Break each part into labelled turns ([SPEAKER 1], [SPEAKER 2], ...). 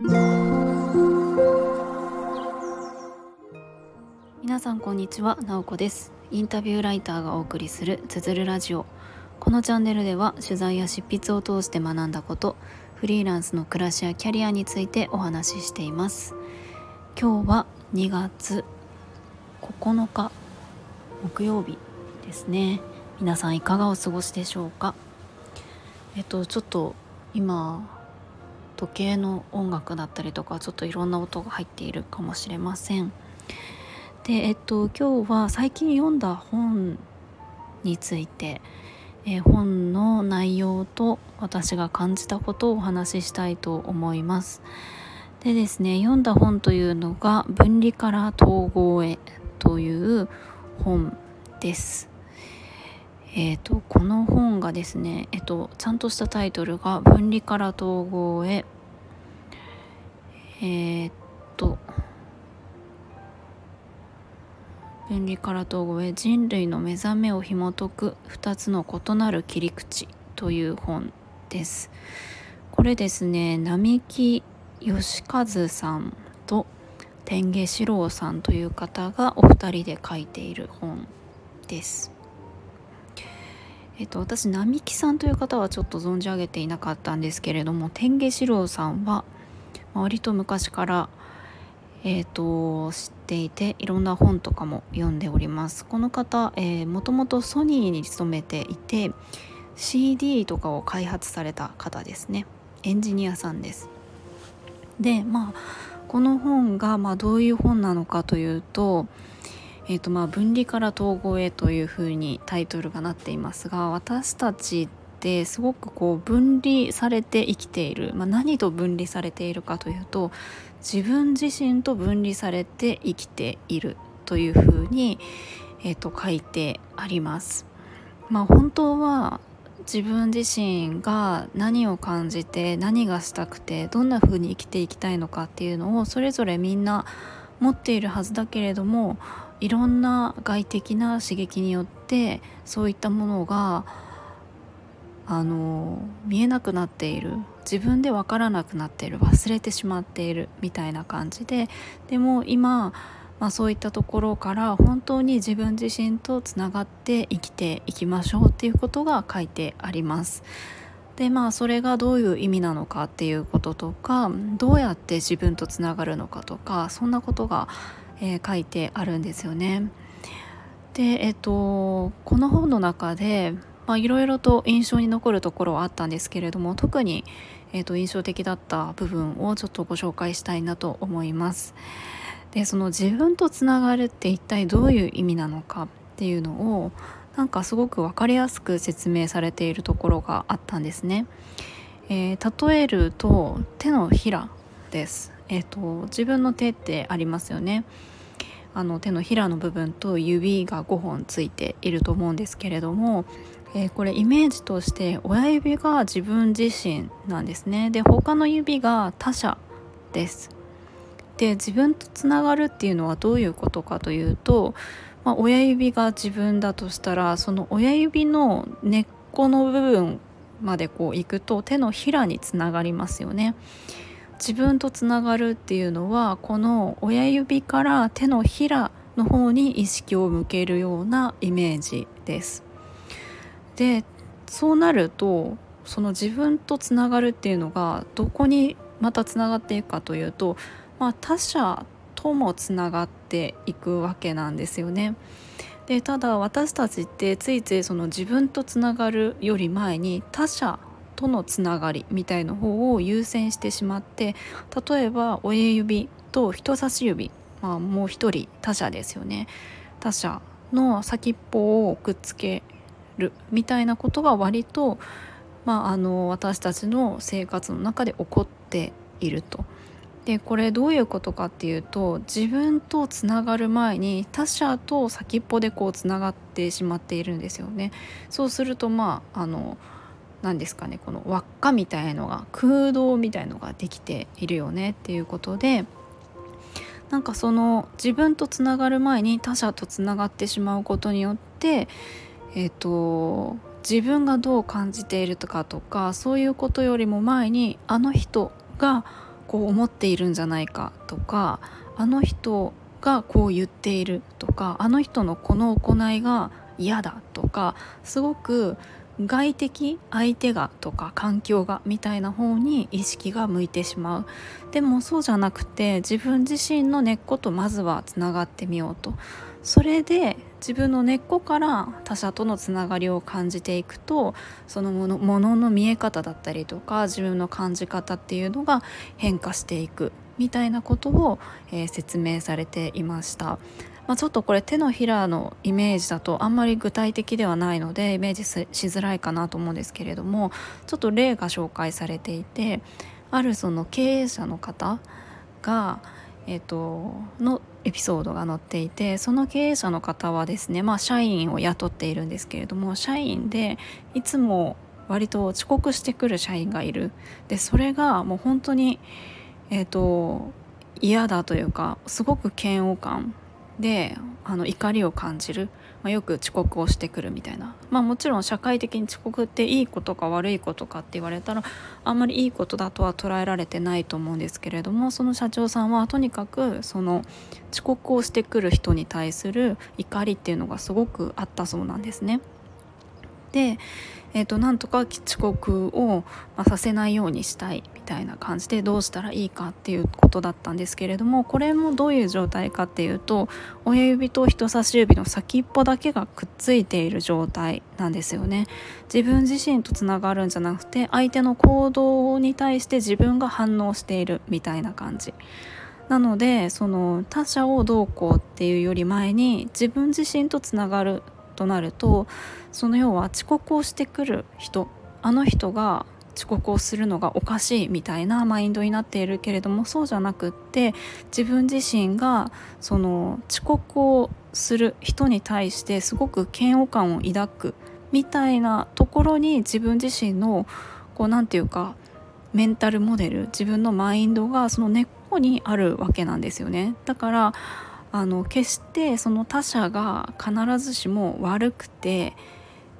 [SPEAKER 1] 皆さんこんにちは、なおこです。インタビューライターがお送りするつづるラジオ。このチャンネルでは取材や執筆を通して学んだことフリーランスの暮らしやキャリアについてお話ししています。今日は2月9日木曜日ですね。皆さんいかがお過ごしでしょうか？えっとちょっと今時計の音楽だったりとかちょっといろんな音が入っているかもしれませんでえっと今日は最近読んだ本についてえ、本の内容と私が感じたことをお話ししたいと思います。でですね読んだ本というのが「分離から統合へ」という本です。えーと、この本がですね、えーと、ちゃんとしたタイトルが「分離から統合へ」えっ、と分離から統合へ人類の目覚めを紐解く2つの異なる切り口という本です。これですね並木義和さんと天下四郎さんという方がお二人で書いている本です。えっと、私並木さんという方はちょっと存じ上げていなかったんですけれども天下四郎さんは割と昔からえーと、知っていていろんな本とかも読んでおります。この方、えー、もともとソニーに勤めていて CD とかを開発された方ですね。エンジニアさんです。でまあこの本がまあどういう本なのかというと,、えーとまあ、分離から統合へというふうにタイトルがなっていますが私たちってすごくこう分離されて生きている、まあ、何と分離されているかというと自分自身と分離されて生きているというふうに、えーと、書いてあります。まあ、本当は自分自身が何を感じて何がしたくてどんな風に生きていきたいのかっていうのをそれぞれみんな持っているはずだけれどもいろんな外的な刺激によってそういったものがあの見えなくなっている。自分で分からなくなっている。忘れてしまっている。みたいな感じで。でも今、まあ、そういったところから本当に自分自身とつながって生きていきましょうっていうことが書いてあります。でまあそれがどういう意味なのかっていうこととかどうやって自分とつながるのかとかそんなことが、えー、書いてあるんですよね。でえっとこの本の中でいろいろと印象に残るところはあったんですけれども特に、えーと、印象的だった部分をちょっとご紹介したいなと思います。でその自分とつながるって一体どういう意味なのかっていうのをなんかすごく分かりやすく説明されているところがあったんですね。えー、例えると手のひらです。えーと自分の手ってありますよね。あの手のひらの部分と指が5本ついていると思うんですけれどもえー、これイメージとして親指が自分自身なんですね。で他の指が他者です。で自分とつながるっていうのはどういうことかというと、まあ、親指が自分だとしたらその親指の根っこの部分までこう行くと手のひらにつながりますよね。自分とつながるっていうのはこの親指から手のひらの方に意識を向けるようなイメージですでそうなるとその自分とつながるっていうのがどこにまたつながっていくかというと、まあ、他者ともつながっていくわけなんですよね。でただ私たちってついついその自分とつながるより前に他者とのつながりみたいな方を優先してしまって例えば親指と人差し指、まあ、もう一人他者ですよね他者の先っぽをくっつけるみたいなことが割と、まあ、あの私たちの生活の中で起こっていると。でこれどういうことかっていうと自分とつながる前に他者と先っぽでこうつながってしまっているんですよね。そうするとまああの何ですかねこの輪っかみたいのが空洞みたいのができているよねっていうことでなんかその自分とつながる前に他者とつながってしまうことによってえーと、自分がどう感じているとかとかそういうことよりも前にあの人がこう思っているんじゃないかとかあの人がこう言っているとかあの人のこの行いが嫌だとかすごく外的相手がとか環境がみたいな方に意識が向いてしまうでもそうじゃなくて自分自身の根っことまずはつながってみようとそれで自分の根っこから他者とのつながりを感じていくとそのものものの見え方だったりとか自分の感じ方っていうのが変化していくみたいなことを、えー、説明されていました。まあ、ちょっとこれ手のひらのイメージだとあんまり具体的ではないのでイメージしづらいかなと思うんですけれどもちょっと例が紹介されていてあるその経営者の方が、えーと、のエピソードが載っていてその経営者の方はですね、まあ、社員を雇っているんですけれども社員でいつも割と遅刻してくる社員がいる。でそれがもう本当に、えーと嫌だというかすごく嫌悪感であの怒りを感じる、まあ、よく遅刻をしてくるみたいなまあもちろん社会的に遅刻っていいことか悪いことかって言われたらあんまりいいことだとは捉えられてないと思うんですけれどもその社長さんはとにかくその遅刻をしてくる人に対する怒りっていうのがすごくあったそうなんですね。でえーと、なんとか遅刻を、ま、させないようにしたいみたいな感じでどうしたらいいかっていうことだったんですけれどもこれもどういう状態かっていうと親指と人差し指の先っぽだけがくっついている状態なんですよね。自分自身とつながるんじゃなくて相手の行動に対して自分が反応しているみたいな感じ。なのでその他者をどうこうっていうより前に自分自身とつながるとなるとその要は遅刻をしてくる人あの人が遅刻をするのがおかしいみたいなマインドになっているけれどもそうじゃなくって自分自身がその遅刻をする人に対してすごく嫌悪感を抱くみたいなところに自分自身のこう何て言うかメンタルモデル自分のマインドがその根っこにあるわけなんですよね。だからあの決してその他者が必ずしも悪くて、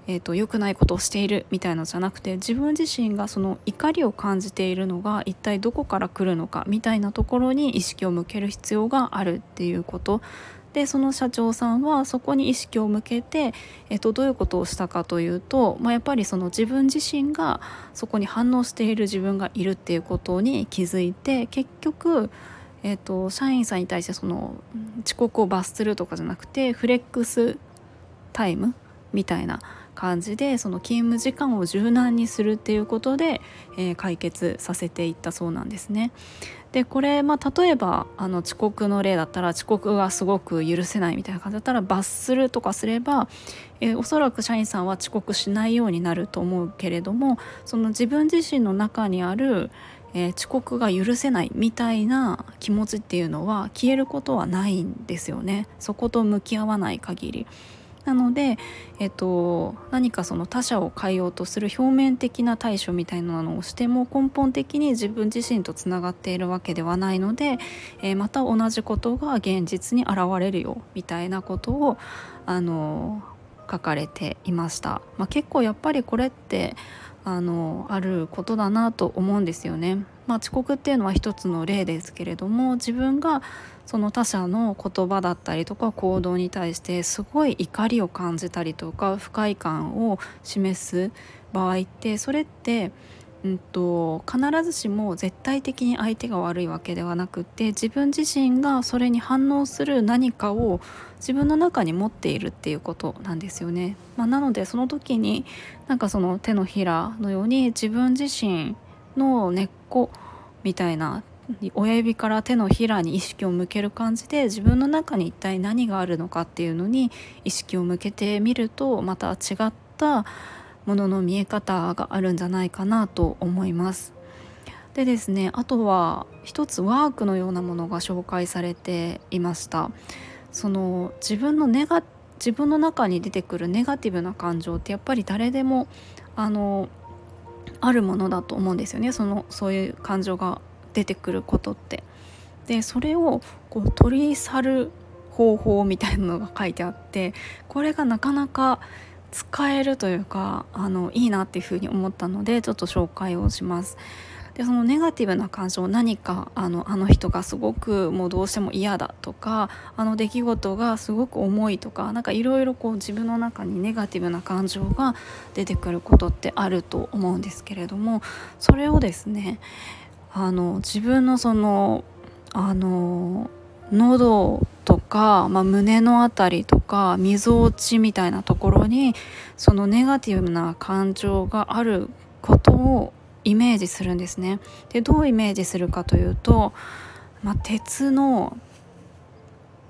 [SPEAKER 1] えーと、良くないことをしているみたいのじゃなくて自分自身がその怒りを感じているのが一体どこから来るのかみたいなところに意識を向ける必要があるっていうこと。でその社長さんはそこに意識を向けて、えーと、どういうことをしたかというと、まあ、やっぱりその自分自身がそこに反応している自分がいるっていうことに気づいて結局えーと、社員さんに対してその遅刻を罰するとかじゃなくてフレックスタイムみたいな感じでその勤務時間を柔軟にするっていうことで、えー、解決させていったそうなんですね。でこれ、まあ、例えばあの遅刻の例だったら遅刻がすごく許せないみたいな感じだったら罰するとかすれば、えー、おそらく社員さんは遅刻しないようになると思うけれどもその自分自身の中にあるえー、遅刻が許せないみたいな気持ちっていうのは消えることはないんですよねそこと向き合わない限り。なので、えっと、何かその他者を変えようとする表面的な対処みたいなのをしても根本的に自分自身とつながっているわけではないので、えー、また同じことが現実に現れるよみたいなことをあの書かれていました。まあ、結構やっぱりこれってあのあることだなと思うんですよね。まあ、遅刻っていうのは一つの例ですけれども自分がその他者の言葉だったりとか行動に対してすごい怒りを感じたりとか不快感を示す場合ってそれってうんと、必ずしも絶対的に相手が悪いわけではなくて自分自身がそれに反応する何かを自分の中に持っているっていうことなんですよね。まあ、なのでその時になんかその手のひらのように自分自身の根っこみたいな親指から手のひらに意識を向ける感じで自分の中に一体何があるのかっていうのに意識を向けてみるとまた違ったものの見え方があるんじゃないかなと思います。でですねあとは一つワークのようなものが紹介されていましたその自分のネガ自分の中に出てくるネガティブな感情ってやっぱり誰でもあのあるものだと思うんですよねそのそういう感情が出てくることって。でそれをこう取り去る方法みたいなのが書いてあってこれがなかなか使えるというかあのいいなっていうふうに思ったのでちょっと紹介をします。でそのネガティブな感情何かあのあの人がすごくもうどうしても嫌だとかあの出来事がすごく重いとか何かいろいろこう自分の中にネガティブな感情が出てくることってあると思うんですけれどもそれをですねあの自分のそのあの喉とか、まあ、胸の辺りとかみぞおちみたいなところにそのネガティブな感情があることをイメージするんですね。でどうイメージするかというと、まあ、鉄の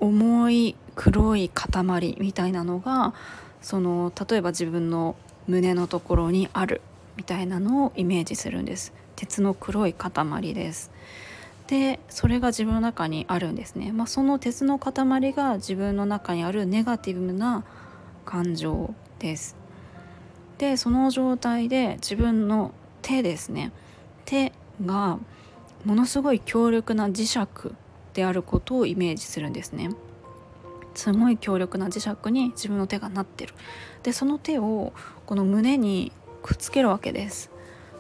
[SPEAKER 1] 重い黒い塊みたいなのがその例えば自分の胸のところにあるみたいなのをイメージするんです鉄の黒い塊ですでそれが自分の中にあるんですね、まあ、その鉄の塊が自分の中にあるネガティブな感情です。でその状態で自分の手ですね。手がものすごい強力な磁石であることをイメージするんですね。すごい強力な磁石に自分の手がなってる。でその手をこの胸にくっつけるわけです。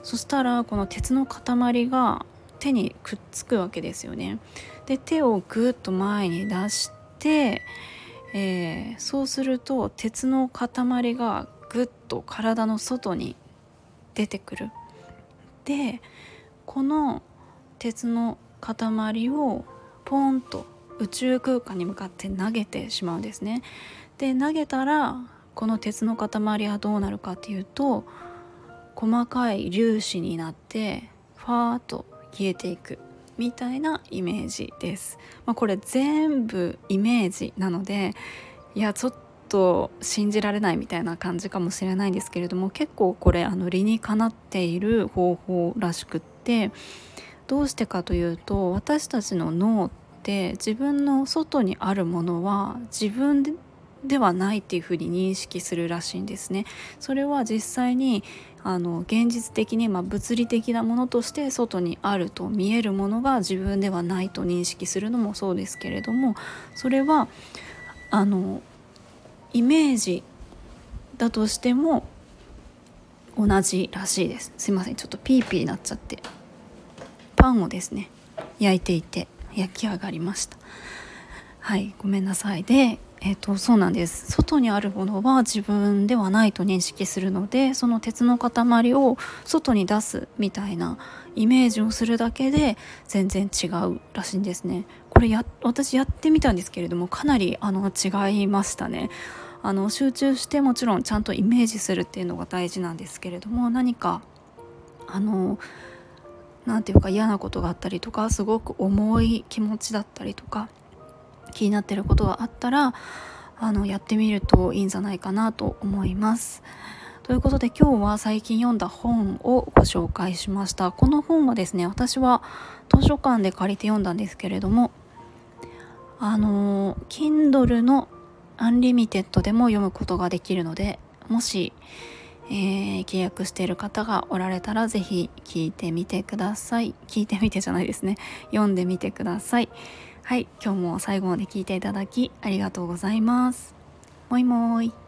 [SPEAKER 1] そしたらこの鉄の塊が手にくっつくわけですよねで手をぐっと前に出して、えー、そうすると鉄の塊がぐっと体の外に出てくるでこの鉄の塊をポンと宇宙空間に向かって投げてしまうんですね。で投げたらこの鉄の塊はどうなるかっていうと細かい粒子になってファーッと消えていくみたいなイメージです。まあ、これ全部イメージなのでいやちょっと信じられないみたいな感じかもしれないんですけれども結構これあの理にかなっている方法らしくってどうしてかというと私たちの脳って自分の外にあるものは自分ではないっていうふうに認識するらしいんですね。それは実際にあの現実的に、まあ、物理的なものとして外にあると見えるものが自分ではないと認識するのもそうですけれどもそれはあのイメージだとしても同じらしいです。すいません。ちょっとピーピーになっちゃって。パンをですね焼いていて焼き上がりました。はいごめんなさい。でえーと、とそうなんです。外にあるものは自分ではないと認識するのでその鉄の塊を外に出すみたいなイメージをするだけで全然違うらしいんですね。これや私やってみたんですけれどもかなりあの違いましたね。あの集中してもちろんちゃんとイメージするっていうのが大事なんですけれども何かあの何て言うか嫌なことがあったりとかすごく重い気持ちだったりとか気になってることがあったらあのやってみるといいんじゃないかなと思います。ということで今日は最近読んだ本をご紹介しました。この本はですね私は図書館で借りて読んだんですけれどもあの Kindle の Unlimited でも読むことができるのでもし、えー、契約している方がおられたら是非聞いてみてください聞いてみてじゃないですね読んでみてくださいはい今日も最後まで聞いていただきありがとうございます。もいもーい。